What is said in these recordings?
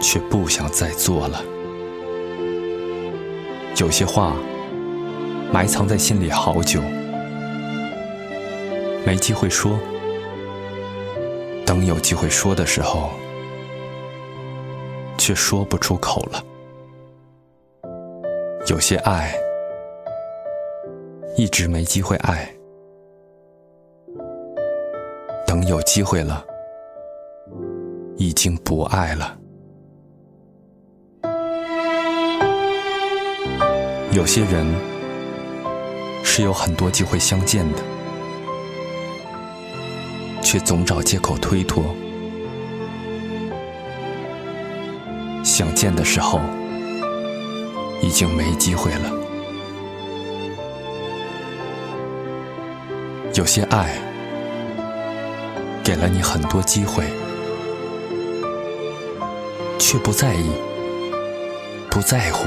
却不想再做了。有些话埋藏在心里好久，没机会说。等有机会说的时候，却说不出口了。有些爱一直没机会爱，等有机会了，已经不爱了。有些人是有很多机会相见的，却总找借口推脱。想见的时候，已经没机会了。有些爱给了你很多机会，却不在意，不在乎。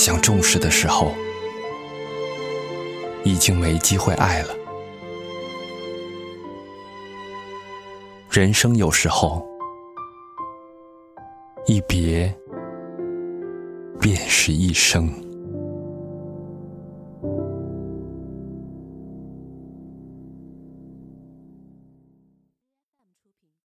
想重视的时候，已经没机会爱了。人生有时候，一别便是一生。